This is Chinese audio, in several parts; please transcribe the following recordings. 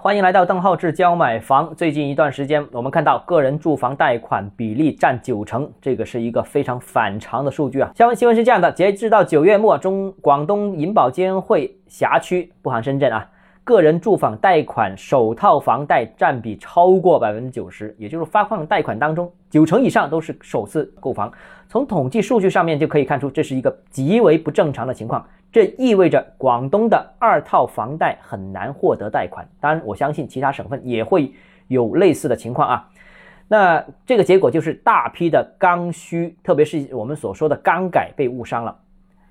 欢迎来到邓浩志教买房。最近一段时间，我们看到个人住房贷款比例占九成，这个是一个非常反常的数据啊。相关新闻是这样的：截至到九月末，中广东银保监会辖区（不含深圳啊）个人住房贷款首套房贷占比超过百分之九十，也就是发放贷款当中九成以上都是首次购房。从统计数据上面就可以看出，这是一个极为不正常的情况。这意味着广东的二套房贷很难获得贷款，当然我相信其他省份也会有类似的情况啊。那这个结果就是大批的刚需，特别是我们所说的刚改被误伤了，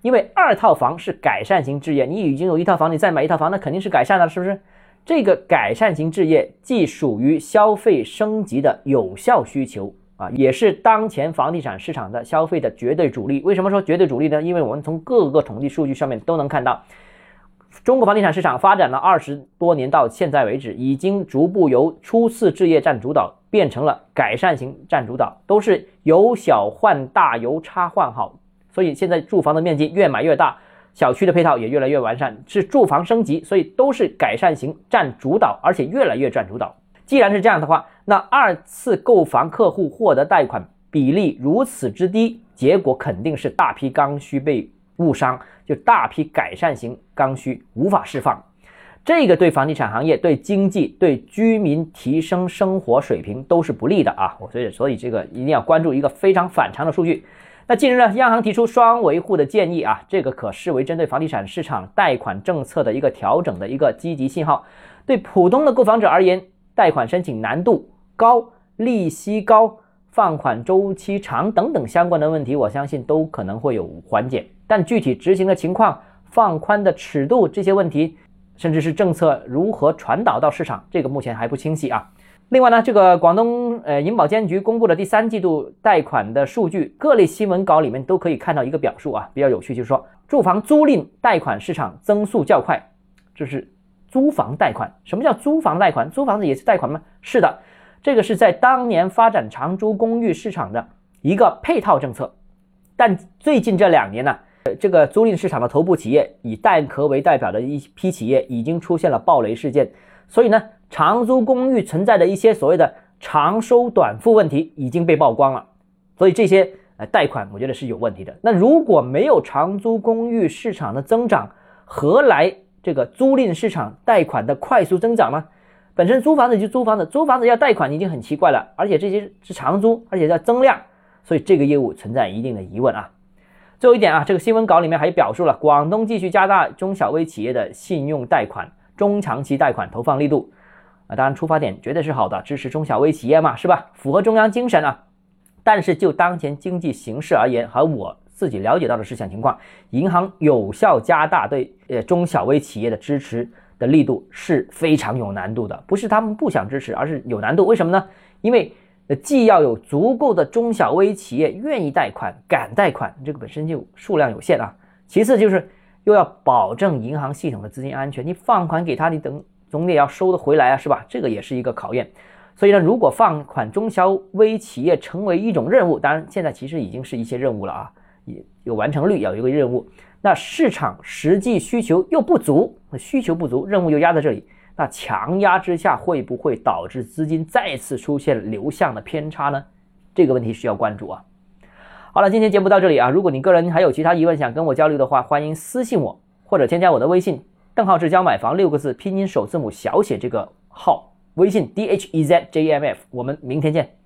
因为二套房是改善型置业，你已经有一套房，你再买一套房，那肯定是改善了，是不是？这个改善型置业既属于消费升级的有效需求。啊，也是当前房地产市场的消费的绝对主力。为什么说绝对主力呢？因为我们从各个统计数据上面都能看到，中国房地产市场发展了二十多年，到现在为止，已经逐步由初次置业占主导，变成了改善型占主导，都是由小换大，由差换好。所以现在住房的面积越买越大，小区的配套也越来越完善，是住房升级，所以都是改善型占主导，而且越来越占主导。既然是这样的话，那二次购房客户获得贷款比例如此之低，结果肯定是大批刚需被误伤，就大批改善型刚需无法释放，这个对房地产行业、对经济、对居民提升生活水平都是不利的啊！我所以所以这个一定要关注一个非常反常的数据。那近日呢，央行提出双维护的建议啊，这个可视为针对房地产市场贷款政策的一个调整的一个积极信号，对普通的购房者而言。贷款申请难度高、利息高、放款周期长等等相关的问题，我相信都可能会有缓解。但具体执行的情况、放宽的尺度这些问题，甚至是政策如何传导到市场，这个目前还不清晰啊。另外呢，这个广东呃银保监局公布的第三季度贷款的数据，各类新闻稿里面都可以看到一个表述啊，比较有趣，就是说住房租赁贷款市场增速较快，这是。租房贷款，什么叫租房贷款？租房子也是贷款吗？是的，这个是在当年发展长租公寓市场的一个配套政策。但最近这两年呢，这个租赁市场的头部企业以蛋壳为代表的一批企业已经出现了暴雷事件，所以呢，长租公寓存在的一些所谓的长收短付问题已经被曝光了。所以这些呃贷款，我觉得是有问题的。那如果没有长租公寓市场的增长，何来？这个租赁市场贷款的快速增长吗？本身租房子就租房子，租房子要贷款已经很奇怪了，而且这些是长租，而且要增量，所以这个业务存在一定的疑问啊。最后一点啊，这个新闻稿里面还表述了广东继续加大中小微企业的信用贷款、中长期贷款投放力度啊。当然出发点绝对是好的，支持中小微企业嘛，是吧？符合中央精神啊。但是就当前经济形势而言，和我。自己了解到的事项情况，银行有效加大对呃中小微企业的支持的力度是非常有难度的，不是他们不想支持，而是有难度。为什么呢？因为呃既要有足够的中小微企业愿意贷款、敢贷款，这个本身就数量有限啊。其次就是又要保证银行系统的资金安全，你放款给他，你等总得要收得回来啊，是吧？这个也是一个考验。所以呢，如果放款中小微企业成为一种任务，当然现在其实已经是一些任务了啊。有完成率，要有一个任务，那市场实际需求又不足，需求不足，任务又压在这里，那强压之下会不会导致资金再次出现流向的偏差呢？这个问题需要关注啊。好了，今天节目到这里啊，如果你个人还有其他疑问想跟我交流的话，欢迎私信我或者添加我的微信“邓浩志教买房”六个字拼音首字母小写这个号微信 d h e z j m f，我们明天见。